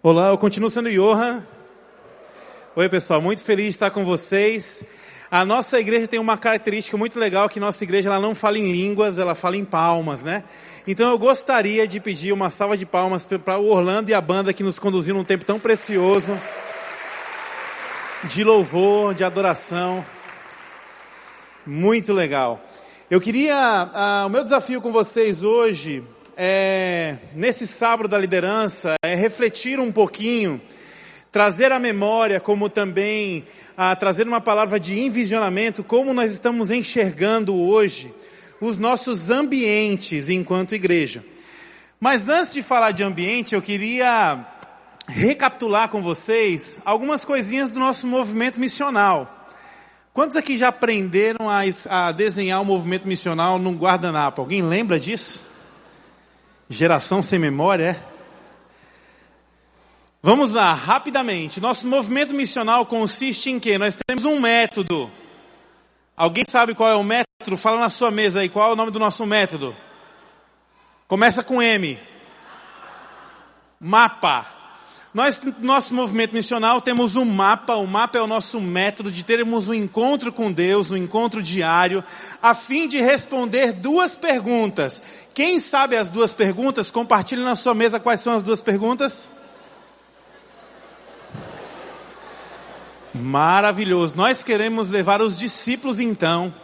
Olá, eu continuo sendo Johan. Oi, pessoal, muito feliz de estar com vocês. A nossa igreja tem uma característica muito legal que nossa igreja ela não fala em línguas, ela fala em palmas, né? Então eu gostaria de pedir uma salva de palmas para o Orlando e a banda que nos conduziu num tempo tão precioso de louvor, de adoração. Muito legal. Eu queria, uh, o meu desafio com vocês hoje é, nesse sábado da liderança, é refletir um pouquinho, trazer à memória, como também a trazer uma palavra de envisionamento, como nós estamos enxergando hoje os nossos ambientes enquanto igreja. Mas antes de falar de ambiente, eu queria recapitular com vocês algumas coisinhas do nosso movimento missional. Quantos aqui já aprenderam a, a desenhar o um movimento missional num guardanapo? Alguém lembra disso? Geração sem memória, é? Vamos lá, rapidamente. Nosso movimento missional consiste em quê? Nós temos um método. Alguém sabe qual é o método? Fala na sua mesa aí, qual é o nome do nosso método? Começa com M. Mapa. Nós, nosso movimento missional, temos um mapa. O mapa é o nosso método de termos um encontro com Deus, um encontro diário, a fim de responder duas perguntas. Quem sabe as duas perguntas, compartilhe na sua mesa quais são as duas perguntas. Maravilhoso. Nós queremos levar os discípulos, então,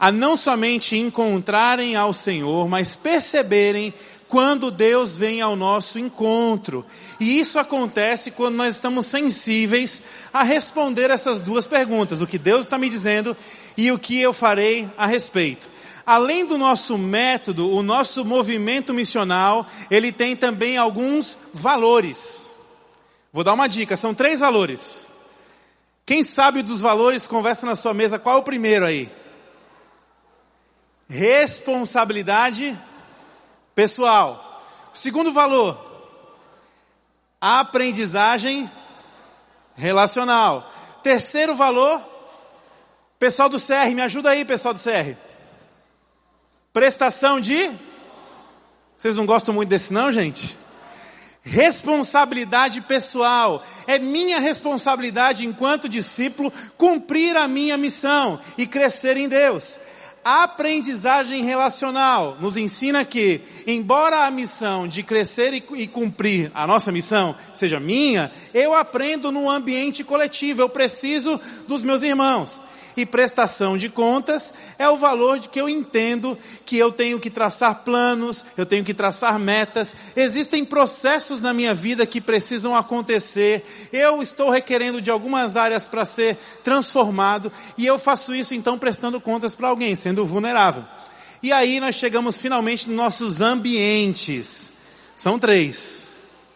a não somente encontrarem ao Senhor, mas perceberem quando Deus vem ao nosso encontro. E isso acontece quando nós estamos sensíveis a responder essas duas perguntas: o que Deus está me dizendo e o que eu farei a respeito. Além do nosso método, o nosso movimento missional, ele tem também alguns valores. Vou dar uma dica, são três valores. Quem sabe dos valores, conversa na sua mesa, qual é o primeiro aí? Responsabilidade pessoal. Segundo valor, aprendizagem relacional. Terceiro valor, pessoal do CR, me ajuda aí, pessoal do CR. Prestação de. Vocês não gostam muito desse, não, gente? Responsabilidade pessoal. É minha responsabilidade enquanto discípulo cumprir a minha missão e crescer em Deus. A aprendizagem relacional. Nos ensina que, embora a missão de crescer e, cumprir a nossa missão seja minha, eu aprendo no ambiente coletivo, eu preciso dos meus irmãos e prestação de contas é o valor de que eu entendo que eu tenho que traçar planos, eu tenho que traçar metas, existem processos na minha vida que precisam acontecer, eu estou requerendo de algumas áreas para ser transformado e eu faço isso então prestando contas para alguém, sendo vulnerável. E aí nós chegamos finalmente nos nossos ambientes. São três.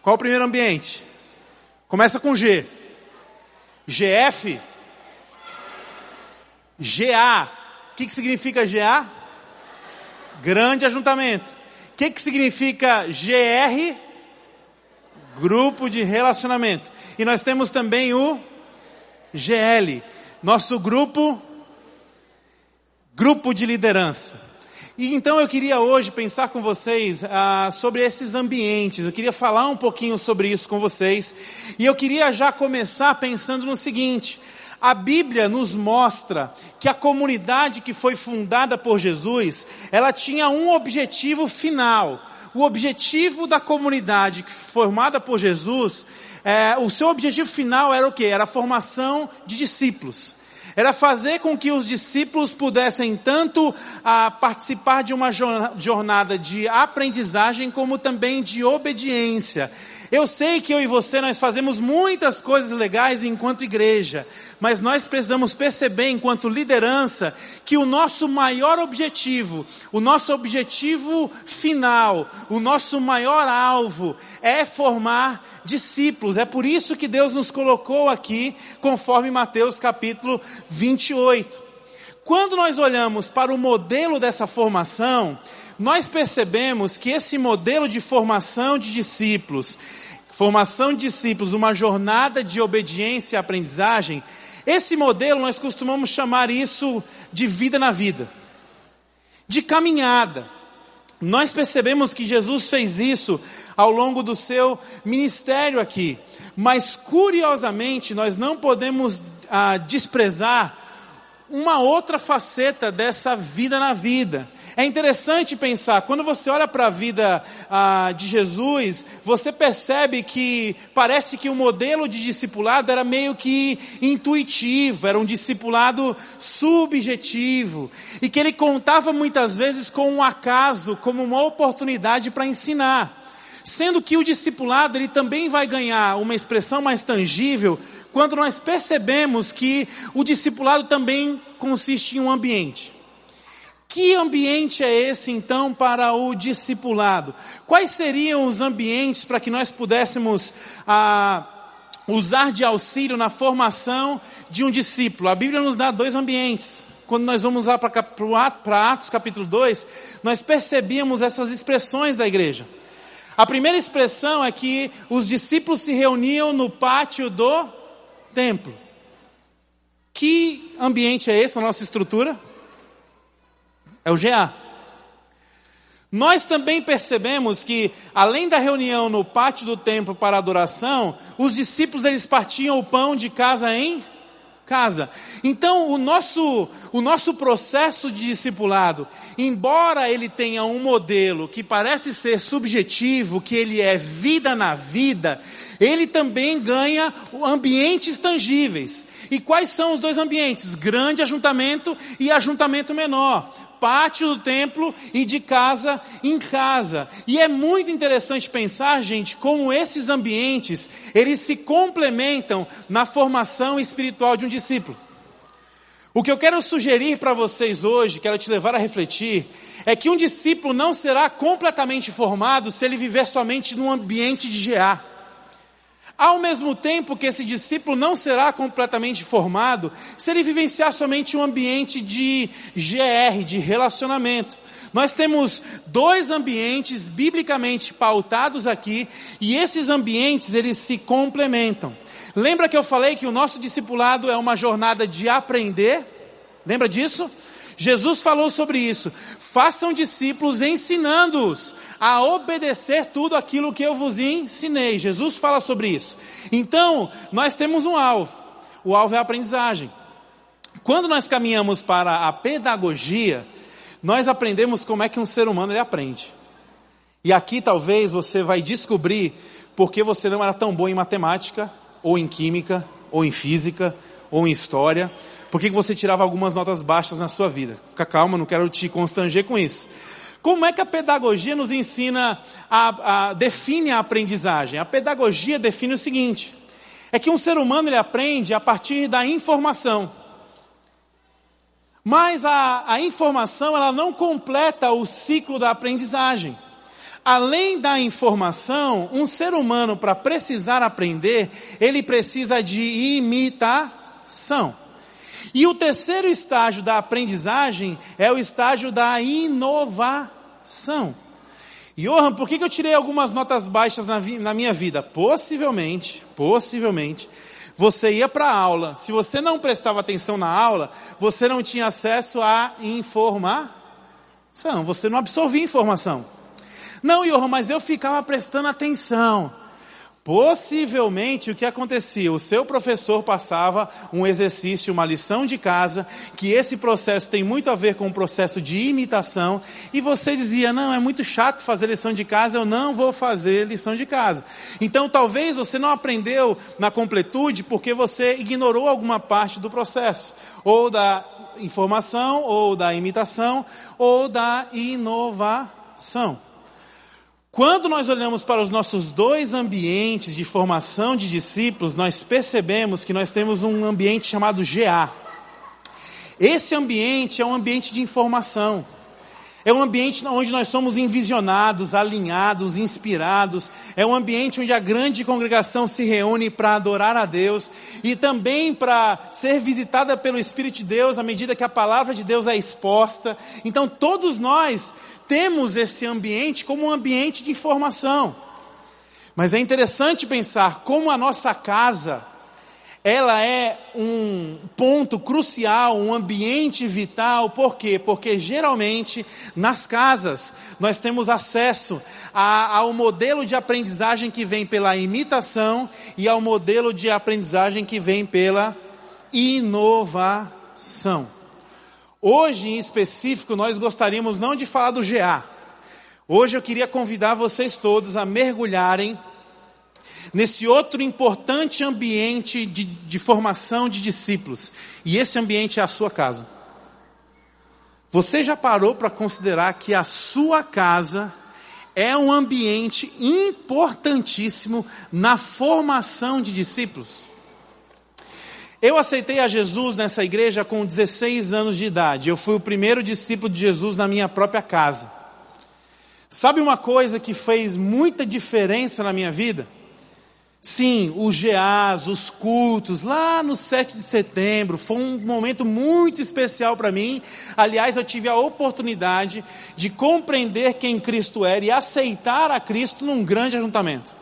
Qual o primeiro ambiente? Começa com G. GF GA. O que, que significa GA? Grande ajuntamento. O que, que significa GR? Grupo de relacionamento. E nós temos também o GL, nosso grupo, grupo de liderança. E então eu queria hoje pensar com vocês ah, sobre esses ambientes. Eu queria falar um pouquinho sobre isso com vocês. E eu queria já começar pensando no seguinte: a Bíblia nos mostra que a comunidade que foi fundada por Jesus, ela tinha um objetivo final. O objetivo da comunidade formada por Jesus, é, o seu objetivo final era o que? Era a formação de discípulos. Era fazer com que os discípulos pudessem tanto a, participar de uma jornada de aprendizagem como também de obediência. Eu sei que eu e você nós fazemos muitas coisas legais enquanto igreja, mas nós precisamos perceber enquanto liderança que o nosso maior objetivo, o nosso objetivo final, o nosso maior alvo é formar discípulos. É por isso que Deus nos colocou aqui, conforme Mateus capítulo 28. Quando nós olhamos para o modelo dessa formação, nós percebemos que esse modelo de formação de discípulos, formação de discípulos, uma jornada de obediência e aprendizagem, esse modelo nós costumamos chamar isso de vida na vida, de caminhada. Nós percebemos que Jesus fez isso ao longo do seu ministério aqui, mas curiosamente nós não podemos ah, desprezar uma outra faceta dessa vida na vida. É interessante pensar, quando você olha para a vida ah, de Jesus, você percebe que parece que o modelo de discipulado era meio que intuitivo, era um discipulado subjetivo, e que ele contava muitas vezes com um acaso, como uma oportunidade para ensinar. Sendo que o discipulado ele também vai ganhar uma expressão mais tangível quando nós percebemos que o discipulado também consiste em um ambiente. Que ambiente é esse então para o discipulado? Quais seriam os ambientes para que nós pudéssemos ah, usar de auxílio na formação de um discípulo? A Bíblia nos dá dois ambientes. Quando nós vamos lá para Atos capítulo 2, nós percebíamos essas expressões da igreja. A primeira expressão é que os discípulos se reuniam no pátio do templo. Que ambiente é esse na nossa estrutura? É o GA. Nós também percebemos que, além da reunião no pátio do templo para adoração, os discípulos eles partiam o pão de casa em casa. Então, o nosso, o nosso processo de discipulado, embora ele tenha um modelo que parece ser subjetivo, que ele é vida na vida, ele também ganha ambientes tangíveis. E quais são os dois ambientes? Grande ajuntamento e ajuntamento menor pátio do templo e de casa em casa. E é muito interessante pensar, gente, como esses ambientes, eles se complementam na formação espiritual de um discípulo. O que eu quero sugerir para vocês hoje, quero te levar a refletir, é que um discípulo não será completamente formado se ele viver somente num ambiente de GA. Ao mesmo tempo que esse discípulo não será completamente formado se ele vivenciar somente um ambiente de GR, de relacionamento. Nós temos dois ambientes biblicamente pautados aqui e esses ambientes eles se complementam. Lembra que eu falei que o nosso discipulado é uma jornada de aprender? Lembra disso? Jesus falou sobre isso. Façam discípulos ensinando-os a obedecer tudo aquilo que eu vos ensinei. Jesus fala sobre isso. Então, nós temos um alvo. O alvo é a aprendizagem. Quando nós caminhamos para a pedagogia, nós aprendemos como é que um ser humano ele aprende. E aqui talvez você vai descobrir porque você não era tão bom em matemática, ou em química, ou em física, ou em história, por que você tirava algumas notas baixas na sua vida. Fica calma, não quero te constranger com isso. Como é que a pedagogia nos ensina, a, a, define a aprendizagem? A pedagogia define o seguinte: é que um ser humano ele aprende a partir da informação. Mas a, a informação ela não completa o ciclo da aprendizagem. Além da informação, um ser humano para precisar aprender, ele precisa de imitação. E o terceiro estágio da aprendizagem é o estágio da inovação. Johan, por que, eu tirei algumas notas baixas na, na minha vida? Possivelmente, possivelmente, você ia para a aula. Se você não prestava atenção na aula, você não tinha acesso à informação. Você não absorvia informação. Não, Johan, mas eu ficava prestando atenção. Possivelmente o que acontecia, o seu professor passava um exercício, uma lição de casa, que esse processo tem muito a ver com o processo de imitação, e você dizia, não, é muito chato fazer lição de casa, eu não vou fazer lição de casa. Então talvez você não aprendeu na completude porque você ignorou alguma parte do processo, ou da informação, ou da imitação, ou da inovação. Quando nós olhamos para os nossos dois ambientes de formação de discípulos, nós percebemos que nós temos um ambiente chamado GA. Esse ambiente é um ambiente de informação. É um ambiente onde nós somos envisionados, alinhados, inspirados. É um ambiente onde a grande congregação se reúne para adorar a Deus e também para ser visitada pelo Espírito de Deus à medida que a palavra de Deus é exposta. Então todos nós temos esse ambiente como um ambiente de informação. Mas é interessante pensar como a nossa casa ela é um ponto crucial, um ambiente vital, por quê? Porque geralmente nas casas nós temos acesso a, ao modelo de aprendizagem que vem pela imitação e ao modelo de aprendizagem que vem pela inovação. Hoje em específico nós gostaríamos não de falar do GA. Hoje eu queria convidar vocês todos a mergulharem nesse outro importante ambiente de, de formação de discípulos. E esse ambiente é a sua casa. Você já parou para considerar que a sua casa é um ambiente importantíssimo na formação de discípulos? Eu aceitei a Jesus nessa igreja com 16 anos de idade. Eu fui o primeiro discípulo de Jesus na minha própria casa. Sabe uma coisa que fez muita diferença na minha vida? Sim, os GAs, os cultos, lá no 7 de setembro, foi um momento muito especial para mim. Aliás, eu tive a oportunidade de compreender quem Cristo era e aceitar a Cristo num grande ajuntamento.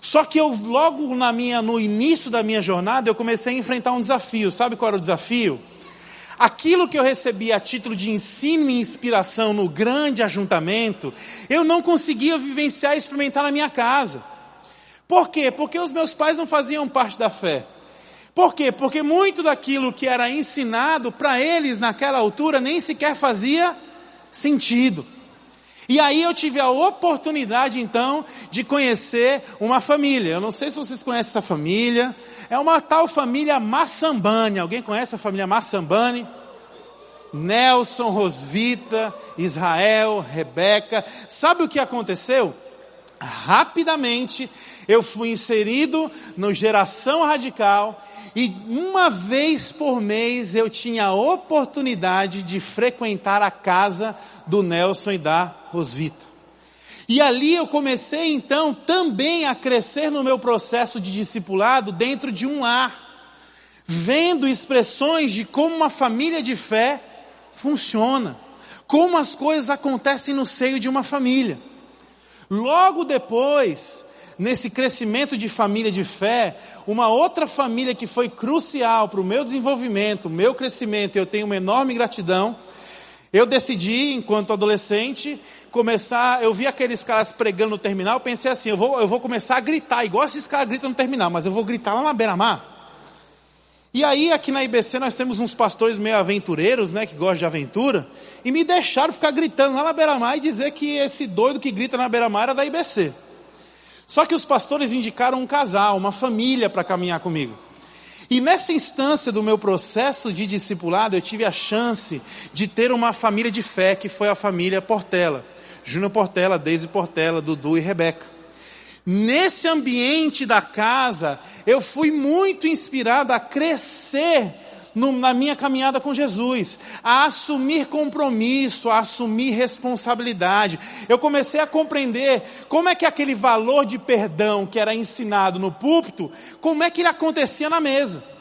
Só que eu logo na minha, no início da minha jornada, eu comecei a enfrentar um desafio. Sabe qual era o desafio? Aquilo que eu recebi a título de ensino e inspiração no grande ajuntamento, eu não conseguia vivenciar e experimentar na minha casa. Por quê? Porque os meus pais não faziam parte da fé. Por quê? Porque muito daquilo que era ensinado para eles naquela altura nem sequer fazia sentido. E aí eu tive a oportunidade então de conhecer uma família. Eu não sei se vocês conhecem essa família. É uma tal família Massambani. Alguém conhece a família Massambani? Nelson, Rosvita, Israel, Rebeca. Sabe o que aconteceu? Rapidamente eu fui inserido no Geração Radical e uma vez por mês eu tinha a oportunidade de frequentar a casa do Nelson e da Rosvita. E ali eu comecei então também a crescer no meu processo de discipulado dentro de um lar, vendo expressões de como uma família de fé funciona, como as coisas acontecem no seio de uma família. Logo depois, nesse crescimento de família de fé, uma outra família que foi crucial para o meu desenvolvimento, o meu crescimento, eu tenho uma enorme gratidão. Eu decidi, enquanto adolescente, começar. Eu vi aqueles caras pregando no terminal, pensei assim: eu vou, eu vou começar a gritar, igual esses caras gritam no terminal, mas eu vou gritar lá na beira-mar. E aí, aqui na IBC, nós temos uns pastores meio aventureiros, né, que gostam de aventura, e me deixaram ficar gritando lá na beira-mar e dizer que esse doido que grita na beira-mar era da IBC. Só que os pastores indicaram um casal, uma família para caminhar comigo. E nessa instância do meu processo de discipulado, eu tive a chance de ter uma família de fé, que foi a família Portela. Júnior Portela, Deise Portela, Dudu e Rebeca. Nesse ambiente da casa, eu fui muito inspirado a crescer no, na minha caminhada com Jesus, a assumir compromisso, a assumir responsabilidade. Eu comecei a compreender como é que aquele valor de perdão que era ensinado no púlpito, como é que ele acontecia na mesa.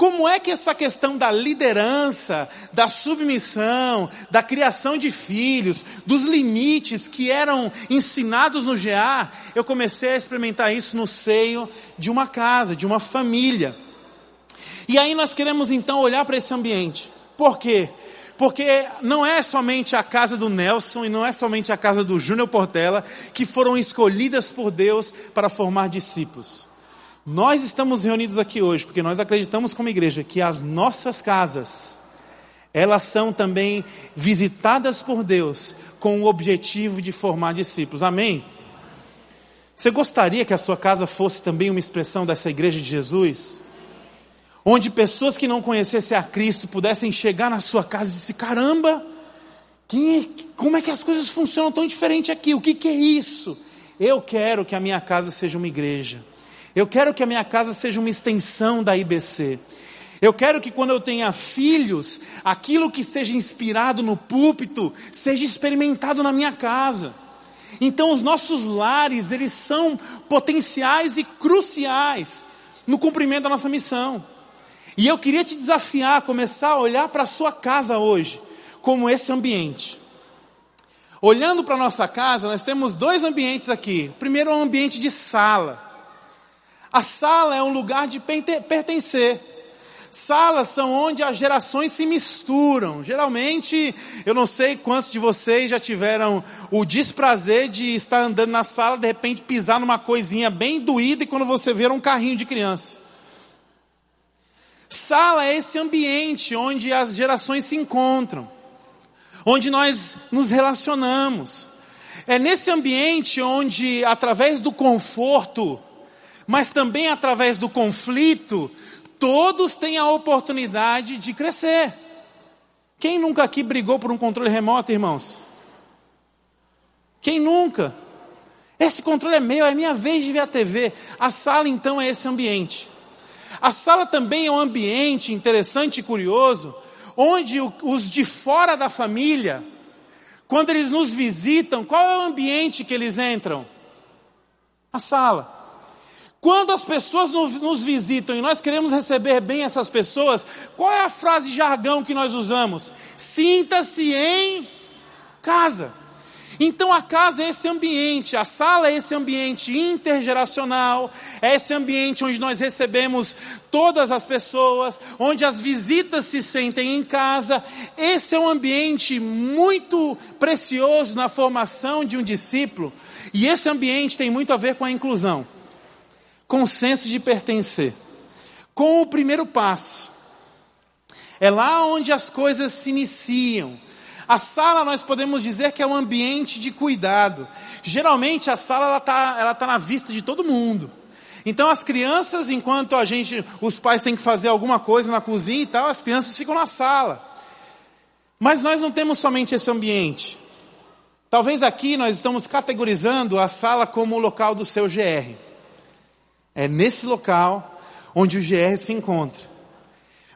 Como é que essa questão da liderança, da submissão, da criação de filhos, dos limites que eram ensinados no GA, eu comecei a experimentar isso no seio de uma casa, de uma família. E aí nós queremos então olhar para esse ambiente. Por quê? Porque não é somente a casa do Nelson e não é somente a casa do Júnior Portela que foram escolhidas por Deus para formar discípulos. Nós estamos reunidos aqui hoje porque nós acreditamos como igreja que as nossas casas, elas são também visitadas por Deus com o objetivo de formar discípulos. Amém? Você gostaria que a sua casa fosse também uma expressão dessa igreja de Jesus? onde pessoas que não conhecessem a Cristo pudessem chegar na sua casa e dizer: caramba, é, como é que as coisas funcionam tão diferente aqui? O que, que é isso? Eu quero que a minha casa seja uma igreja. Eu quero que a minha casa seja uma extensão da IBC. Eu quero que quando eu tenha filhos, aquilo que seja inspirado no púlpito seja experimentado na minha casa. Então os nossos lares, eles são potenciais e cruciais no cumprimento da nossa missão. E eu queria te desafiar a começar a olhar para a sua casa hoje, como esse ambiente. Olhando para a nossa casa, nós temos dois ambientes aqui. Primeiro é um ambiente de sala. A sala é um lugar de pertencer. Salas são onde as gerações se misturam. Geralmente, eu não sei quantos de vocês já tiveram o desprazer de estar andando na sala, de repente pisar numa coisinha bem doída e quando você vê um carrinho de criança. Sala é esse ambiente onde as gerações se encontram, onde nós nos relacionamos. É nesse ambiente onde, através do conforto, mas também através do conflito, todos têm a oportunidade de crescer. Quem nunca aqui brigou por um controle remoto, irmãos? Quem nunca? Esse controle é meu, é minha vez de ver a TV. A sala então é esse ambiente. A sala também é um ambiente interessante e curioso, onde os de fora da família, quando eles nos visitam, qual é o ambiente que eles entram? A sala. Quando as pessoas nos visitam e nós queremos receber bem essas pessoas, qual é a frase jargão que nós usamos? Sinta-se em casa. Então a casa é esse ambiente, a sala é esse ambiente intergeracional, é esse ambiente onde nós recebemos todas as pessoas, onde as visitas se sentem em casa. Esse é um ambiente muito precioso na formação de um discípulo, e esse ambiente tem muito a ver com a inclusão com o senso de pertencer, com o primeiro passo. É lá onde as coisas se iniciam. A sala nós podemos dizer que é um ambiente de cuidado. Geralmente a sala ela está ela tá na vista de todo mundo. Então as crianças, enquanto a gente, os pais têm que fazer alguma coisa na cozinha e tal, as crianças ficam na sala. Mas nós não temos somente esse ambiente. Talvez aqui nós estamos categorizando a sala como o local do seu GR. É nesse local onde o GR se encontra.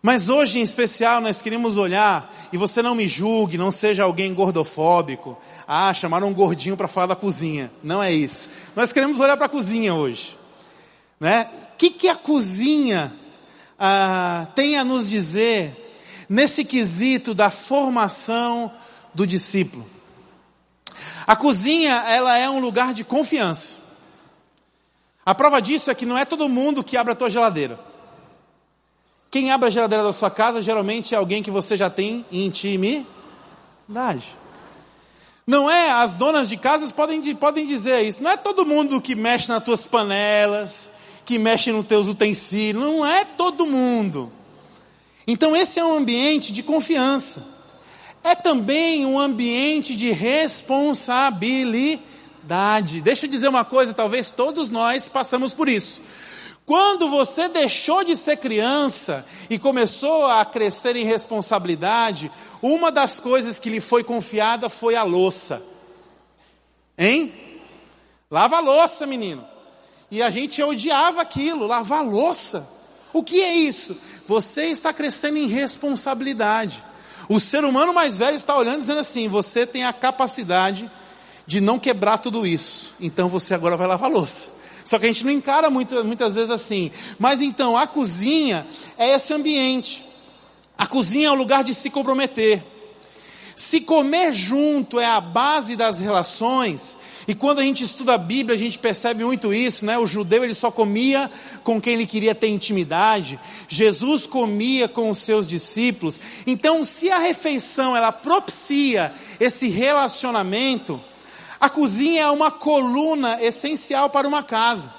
Mas hoje em especial nós queremos olhar, e você não me julgue, não seja alguém gordofóbico. Ah, chamaram um gordinho para falar da cozinha. Não é isso. Nós queremos olhar para a cozinha hoje. Né? O que, que a cozinha ah, tem a nos dizer nesse quesito da formação do discípulo? A cozinha, ela é um lugar de confiança. A prova disso é que não é todo mundo que abre a tua geladeira. Quem abre a geladeira da sua casa geralmente é alguém que você já tem intimidade. Não é, as donas de casas podem, podem dizer isso. Não é todo mundo que mexe nas tuas panelas, que mexe nos teus utensílios. Não é todo mundo. Então esse é um ambiente de confiança. É também um ambiente de responsabilidade verdade. Deixa eu dizer uma coisa, talvez todos nós passamos por isso. Quando você deixou de ser criança e começou a crescer em responsabilidade, uma das coisas que lhe foi confiada foi a louça. Hein? Lava a louça, menino. E a gente odiava aquilo, lavar a louça. O que é isso? Você está crescendo em responsabilidade. O ser humano mais velho está olhando dizendo assim: você tem a capacidade de não quebrar tudo isso. Então você agora vai lavar louça. Só que a gente não encara muito, muitas vezes assim. Mas então, a cozinha é esse ambiente. A cozinha é o lugar de se comprometer. Se comer junto é a base das relações, e quando a gente estuda a Bíblia, a gente percebe muito isso, né? O judeu ele só comia com quem ele queria ter intimidade. Jesus comia com os seus discípulos. Então, se a refeição ela propicia esse relacionamento, a cozinha é uma coluna essencial para uma casa.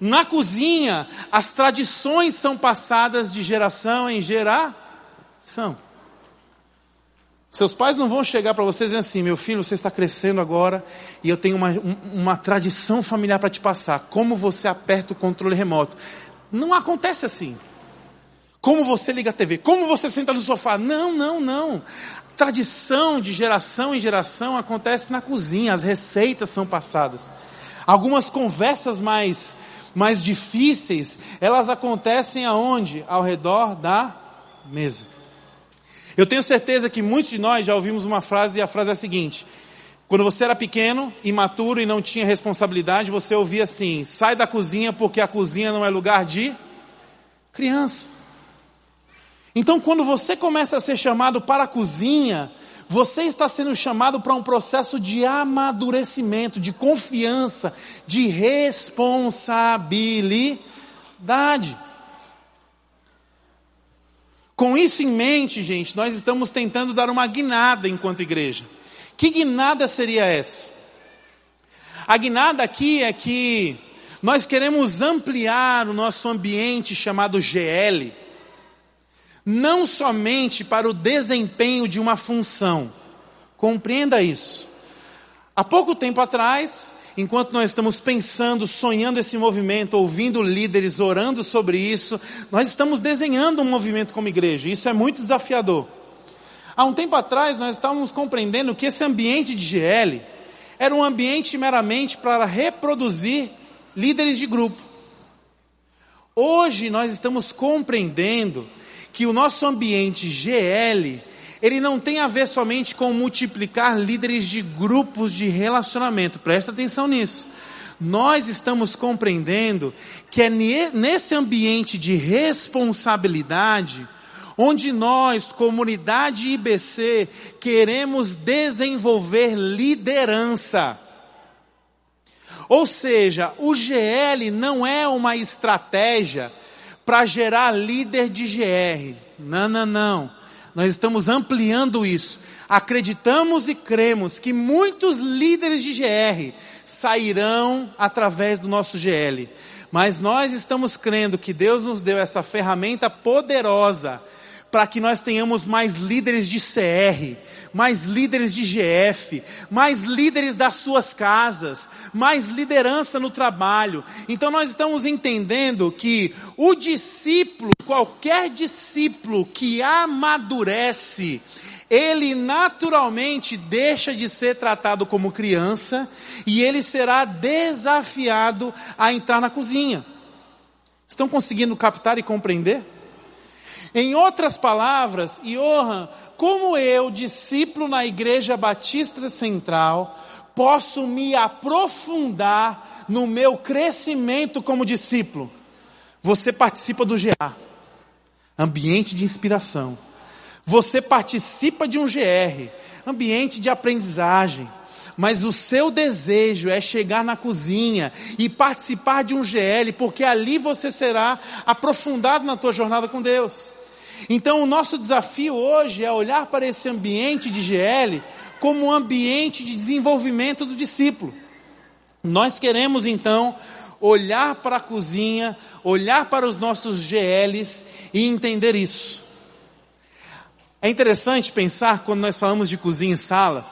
Na cozinha, as tradições são passadas de geração em geração. Seus pais não vão chegar para vocês e dizer assim, meu filho, você está crescendo agora e eu tenho uma, uma tradição familiar para te passar. Como você aperta o controle remoto. Não acontece assim. Como você liga a TV? Como você senta no sofá? Não, não, não tradição de geração em geração acontece na cozinha, as receitas são passadas. Algumas conversas mais, mais difíceis, elas acontecem aonde? Ao redor da mesa. Eu tenho certeza que muitos de nós já ouvimos uma frase e a frase é a seguinte: quando você era pequeno, imaturo e não tinha responsabilidade, você ouvia assim: sai da cozinha porque a cozinha não é lugar de criança. Então, quando você começa a ser chamado para a cozinha, Você está sendo chamado para um processo de amadurecimento, de confiança, de responsabilidade. Com isso em mente, gente, nós estamos tentando dar uma guinada enquanto igreja. Que guinada seria essa? A guinada aqui é que nós queremos ampliar o nosso ambiente chamado GL, não somente para o desempenho de uma função. Compreenda isso. Há pouco tempo atrás, enquanto nós estamos pensando, sonhando esse movimento, ouvindo líderes orando sobre isso, nós estamos desenhando um movimento como igreja. Isso é muito desafiador. Há um tempo atrás, nós estávamos compreendendo que esse ambiente de GL era um ambiente meramente para reproduzir líderes de grupo. Hoje nós estamos compreendendo que o nosso ambiente GL, ele não tem a ver somente com multiplicar líderes de grupos de relacionamento. Presta atenção nisso. Nós estamos compreendendo que é nesse ambiente de responsabilidade onde nós, comunidade IBC, queremos desenvolver liderança. Ou seja, o GL não é uma estratégia para gerar líder de GR. Não, não, não. Nós estamos ampliando isso. Acreditamos e cremos que muitos líderes de GR sairão através do nosso GL. Mas nós estamos crendo que Deus nos deu essa ferramenta poderosa para que nós tenhamos mais líderes de CR, mais líderes de GF, mais líderes das suas casas, mais liderança no trabalho. Então nós estamos entendendo que o discípulo, qualquer discípulo que amadurece, ele naturalmente deixa de ser tratado como criança e ele será desafiado a entrar na cozinha. Estão conseguindo captar e compreender? Em outras palavras, Johan, como eu, discípulo na Igreja Batista Central, posso me aprofundar no meu crescimento como discípulo? Você participa do GA, ambiente de inspiração. Você participa de um GR, ambiente de aprendizagem. Mas o seu desejo é chegar na cozinha e participar de um GL, porque ali você será aprofundado na tua jornada com Deus. Então o nosso desafio hoje é olhar para esse ambiente de GL como um ambiente de desenvolvimento do discípulo. Nós queremos então olhar para a cozinha, olhar para os nossos GLs e entender isso. É interessante pensar quando nós falamos de cozinha e sala,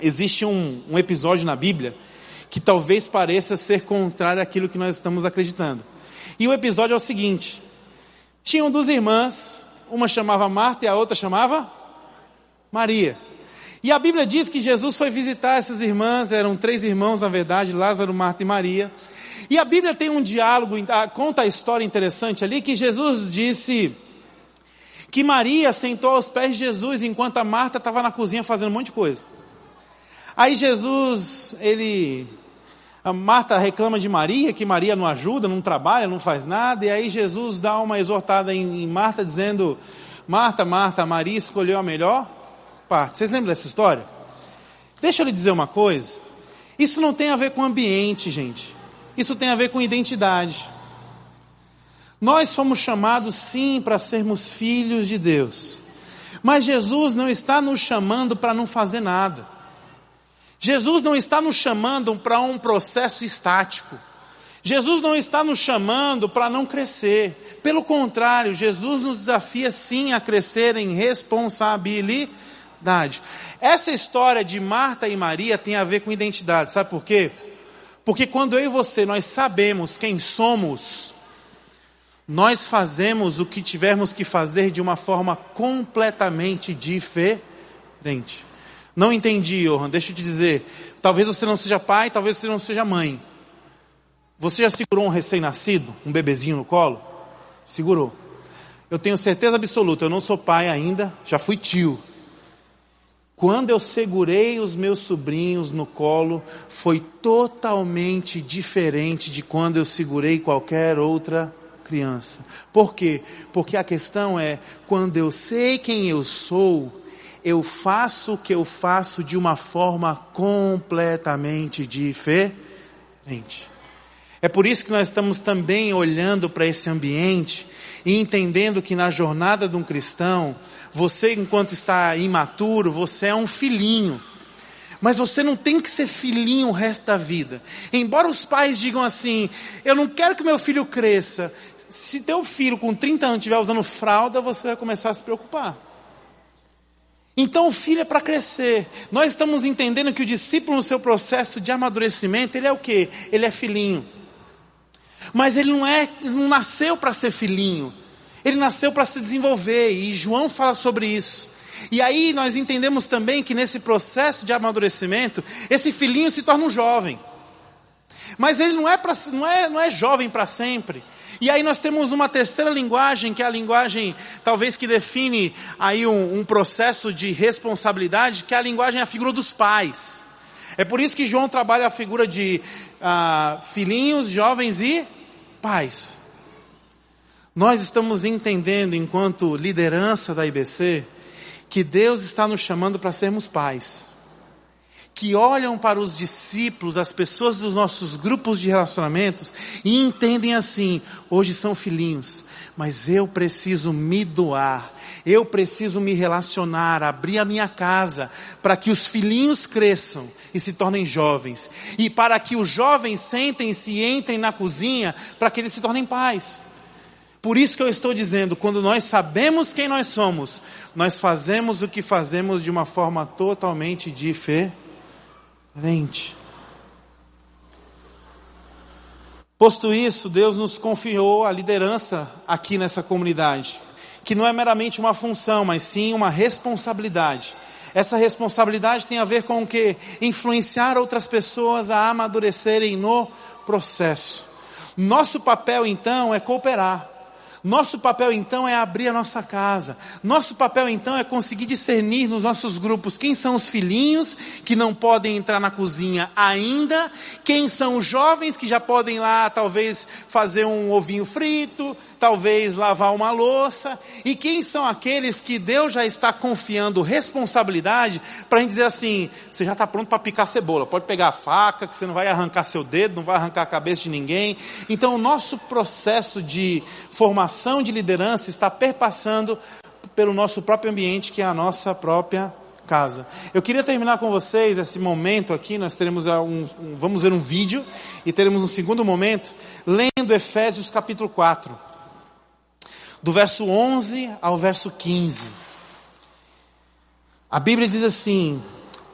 existe um, um episódio na Bíblia que talvez pareça ser contrário àquilo que nós estamos acreditando. E o episódio é o seguinte: tinham duas irmãs uma chamava Marta e a outra chamava Maria. E a Bíblia diz que Jesus foi visitar essas irmãs, eram três irmãos na verdade, Lázaro, Marta e Maria. E a Bíblia tem um diálogo, conta a história interessante ali, que Jesus disse que Maria sentou aos pés de Jesus enquanto a Marta estava na cozinha fazendo um monte de coisa. Aí Jesus, ele a Marta reclama de Maria, que Maria não ajuda, não trabalha, não faz nada, e aí Jesus dá uma exortada em, Marta dizendo: Marta, Marta, Maria escolheu a melhor parte. Vocês lembram dessa história? Deixa eu lhe dizer uma coisa. Isso não tem a ver com ambiente, gente. Isso tem a ver com identidade. Nós somos chamados sim para sermos filhos de Deus. Mas Jesus não está nos chamando para não fazer nada. Jesus não está nos chamando para um processo estático. Jesus não está nos chamando para não crescer. Pelo contrário, Jesus nos desafia sim a crescer em responsabilidade. Essa história de Marta e Maria tem a ver com identidade. Sabe por quê? Porque quando eu e você nós sabemos quem somos, nós fazemos o que tivermos que fazer de uma forma completamente diferente. Não entendi, Johan, deixa eu te dizer. Talvez você não seja pai, talvez você não seja mãe. Você já segurou um recém-nascido, um bebezinho no colo? Segurou. Eu tenho certeza absoluta, eu não sou pai ainda, já fui tio. Quando eu segurei os meus sobrinhos no colo, foi totalmente diferente de quando eu segurei qualquer outra criança. Por quê? Porque a questão é, quando eu sei quem eu sou, eu faço o que eu faço de uma forma completamente diferente. É por isso que nós estamos também olhando para esse ambiente e entendendo que na jornada de um cristão, você, enquanto está imaturo, você é um filhinho. Mas você não tem que ser filhinho o resto da vida. Embora os pais digam assim, eu não quero que meu filho cresça. Se teu filho com 30 anos estiver usando fralda, você vai começar a se preocupar. Então o filho é para crescer. Nós estamos entendendo que o discípulo no seu processo de amadurecimento, ele é o quê? Ele é filhinho. Mas ele não é, não nasceu para ser filhinho. Ele nasceu para se desenvolver e João fala sobre isso. E aí nós entendemos também que nesse processo de amadurecimento, esse filhinho se torna um jovem. Mas ele não é, pra, não é, não é jovem para sempre. E aí nós temos uma terceira linguagem, que é a linguagem talvez que define aí um, um processo de responsabilidade, que é a linguagem, a figura dos pais. É por isso que João trabalha a figura de ah, filhinhos, jovens e pais. Nós estamos entendendo, enquanto liderança da IBC, que Deus está nos chamando para sermos pais. Que olham para os discípulos, as pessoas dos nossos grupos de relacionamentos e entendem assim: hoje são filhinhos, mas eu preciso me doar, eu preciso me relacionar, abrir a minha casa, para que os filhinhos cresçam e se tornem jovens, e para que os jovens sentem-se e entrem na cozinha, para que eles se tornem pais. Por isso que eu estou dizendo, quando nós sabemos quem nós somos, nós fazemos o que fazemos de uma forma totalmente diferente. Posto isso, Deus nos confiou a liderança aqui nessa comunidade, que não é meramente uma função, mas sim uma responsabilidade. Essa responsabilidade tem a ver com o que? Influenciar outras pessoas a amadurecerem no processo. Nosso papel então é cooperar. Nosso papel então é abrir a nossa casa. Nosso papel então é conseguir discernir nos nossos grupos quem são os filhinhos que não podem entrar na cozinha ainda, quem são os jovens que já podem lá talvez fazer um ovinho frito, talvez lavar uma louça, e quem são aqueles que Deus já está confiando responsabilidade para a gente dizer assim: você já está pronto para picar cebola, pode pegar a faca, que você não vai arrancar seu dedo, não vai arrancar a cabeça de ninguém. Então, o nosso processo de formação de liderança está perpassando pelo nosso próprio ambiente, que é a nossa própria casa. Eu queria terminar com vocês esse momento aqui, nós teremos um, um, vamos ver um vídeo e teremos um segundo momento lendo Efésios capítulo 4 do verso 11 ao verso 15. A Bíblia diz assim: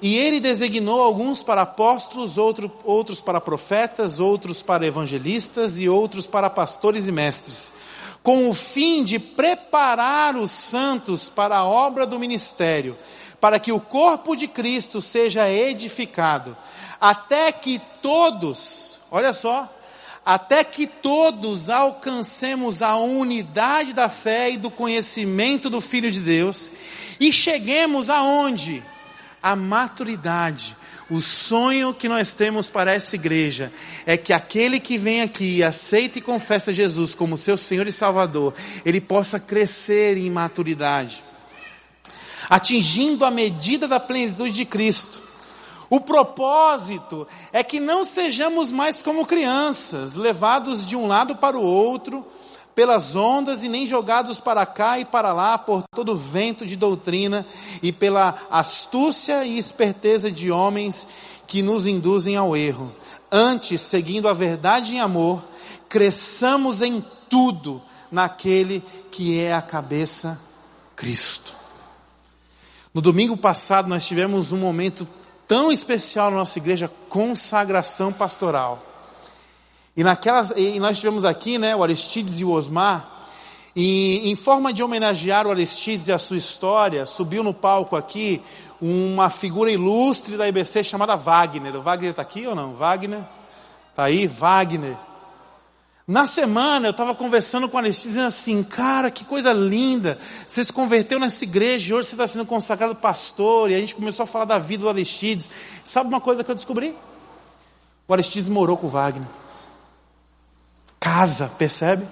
E ele designou alguns para apóstolos, outro, outros para profetas, outros para evangelistas e outros para pastores e mestres, com o fim de preparar os santos para a obra do ministério, para que o corpo de Cristo seja edificado, até que todos, olha só, até que todos alcancemos a unidade da fé e do conhecimento do Filho de Deus e cheguemos aonde? A maturidade. O sonho que nós temos para essa igreja é que aquele que vem aqui, aceita e confessa Jesus como seu Senhor e Salvador, ele possa crescer em maturidade, atingindo a medida da plenitude de Cristo o propósito é que não sejamos mais como crianças, levados de um lado para o outro, pelas ondas e nem jogados para cá e para lá por todo vento de doutrina e pela astúcia e esperteza de homens que nos induzem ao erro. Antes, seguindo a verdade em amor, cresçamos em tudo naquele que é a cabeça, Cristo. No domingo passado nós tivemos um momento tão especial na nossa igreja, consagração pastoral. E, naquelas, e nós tivemos aqui, né, o Aristides e o Osmar, e em forma de homenagear o Aristides e a sua história, subiu no palco aqui uma figura ilustre da IBC chamada Wagner. O Wagner está aqui ou não? Wagner? Está aí? Wagner. Na semana eu estava conversando com a Aristides dizendo assim, cara, que coisa linda, você se converteu nessa igreja e hoje você está sendo consagrado pastor, e a gente começou a falar da vida do Aristides. Sabe uma coisa que eu descobri? O Aristides morou com o Wagner. Casa, percebe?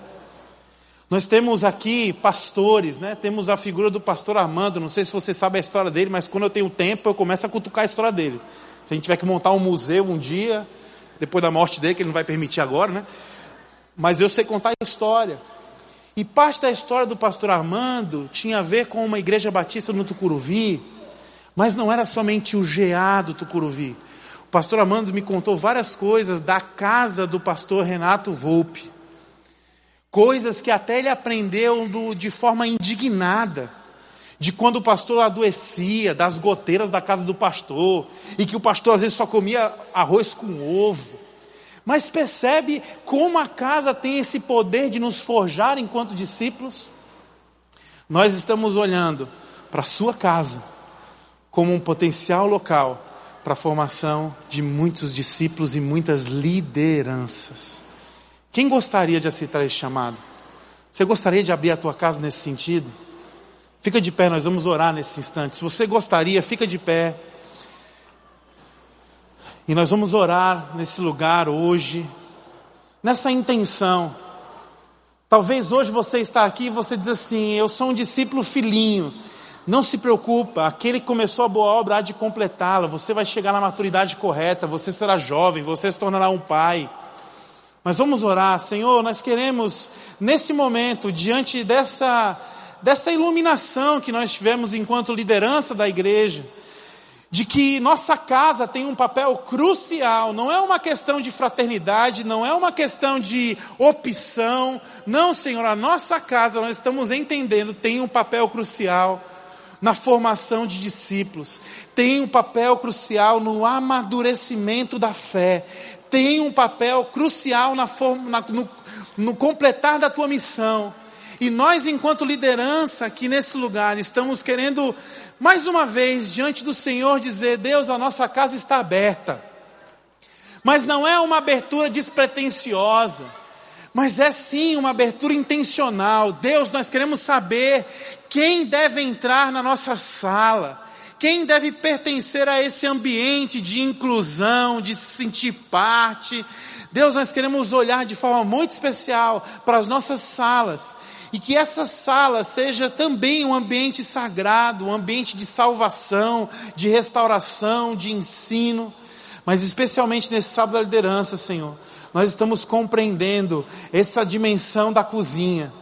Nós temos aqui pastores, né? Temos a figura do pastor Armando. Não sei se você sabe a história dele, mas quando eu tenho tempo eu começo a cutucar a história dele. Se a gente tiver que montar um museu um dia, depois da morte dele, que ele não vai permitir agora, né? Mas eu sei contar a história. E parte da história do pastor Armando tinha a ver com uma igreja batista no Tucuruvi, mas não era somente o GA do Tucuruvi. O pastor Armando me contou várias coisas da casa do pastor Renato Volpe. Coisas que até ele aprendeu do, de forma indignada. De quando o pastor adoecia, das goteiras da casa do pastor, e que o pastor às vezes só comia arroz com ovo. Mas percebe como a casa tem esse poder de nos forjar enquanto discípulos? Nós estamos olhando para a sua casa como um potencial local para a formação de muitos discípulos e muitas lideranças. Quem gostaria de aceitar esse chamado? Você gostaria de abrir a tua casa nesse sentido? Fica de pé, nós vamos orar nesse instante. Se você gostaria, fica de pé. E nós vamos orar nesse lugar hoje, nessa intenção. Talvez hoje você está aqui e você diz assim: Eu sou um discípulo filhinho. Não se preocupa, aquele que começou a boa obra há de completá-la. Você vai chegar na maturidade correta, você será jovem, você se tornará um pai. Mas vamos orar, Senhor, nós queremos, nesse momento, diante dessa, dessa iluminação que nós tivemos enquanto liderança da igreja, de que nossa casa tem um papel crucial, não é uma questão de fraternidade, não é uma questão de opção, não, Senhor, a nossa casa, nós estamos entendendo, tem um papel crucial na formação de discípulos, tem um papel crucial no amadurecimento da fé, tem um papel crucial na, na no, no completar da tua missão. E nós, enquanto liderança aqui nesse lugar, estamos querendo mais uma vez diante do Senhor dizer: Deus, a nossa casa está aberta. Mas não é uma abertura despretensiosa, mas é sim uma abertura intencional. Deus, nós queremos saber quem deve entrar na nossa sala, quem deve pertencer a esse ambiente de inclusão, de se sentir parte. Deus, nós queremos olhar de forma muito especial para as nossas salas e que essa sala seja também um ambiente sagrado, um ambiente de salvação, de restauração, de ensino, mas especialmente nesse sábado da liderança, Senhor, nós estamos compreendendo essa dimensão da cozinha.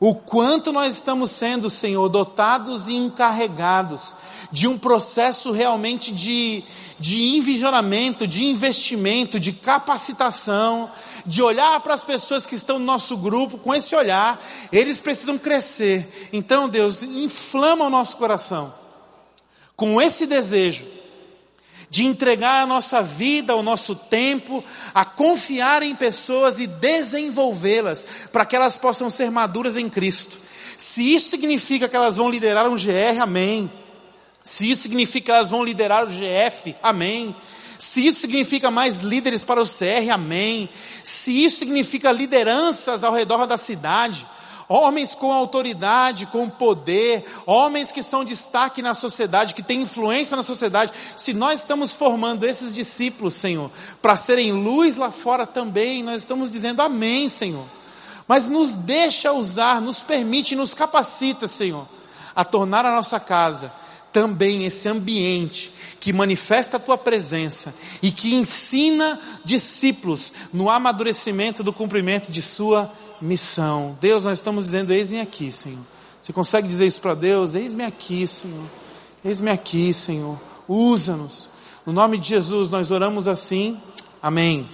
O quanto nós estamos sendo, Senhor, dotados e encarregados de um processo realmente de, de envisionamento, de investimento, de capacitação, de olhar para as pessoas que estão no nosso grupo com esse olhar, eles precisam crescer. Então, Deus, inflama o nosso coração com esse desejo de entregar a nossa vida, o nosso tempo, a confiar em pessoas e desenvolvê-las para que elas possam ser maduras em Cristo. Se isso significa que elas vão liderar um GR, amém. Se isso significa que elas vão liderar o GF, amém. Se isso significa mais líderes para o CR, amém. Se isso significa lideranças ao redor da cidade, homens com autoridade, com poder, homens que são destaque na sociedade, que têm influência na sociedade. Se nós estamos formando esses discípulos, Senhor, para serem luz lá fora também, nós estamos dizendo amém, Senhor. Mas nos deixa usar, nos permite, nos capacita, Senhor, a tornar a nossa casa também esse ambiente que manifesta a tua presença e que ensina discípulos no amadurecimento do cumprimento de sua missão. Deus, nós estamos dizendo: eis-me aqui, Senhor. Você consegue dizer isso para Deus? Eis-me aqui, Senhor. Eis-me aqui, Senhor. Usa-nos. No nome de Jesus, nós oramos assim. Amém.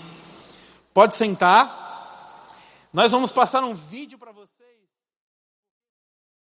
Pode sentar. Nós vamos passar um vídeo para você.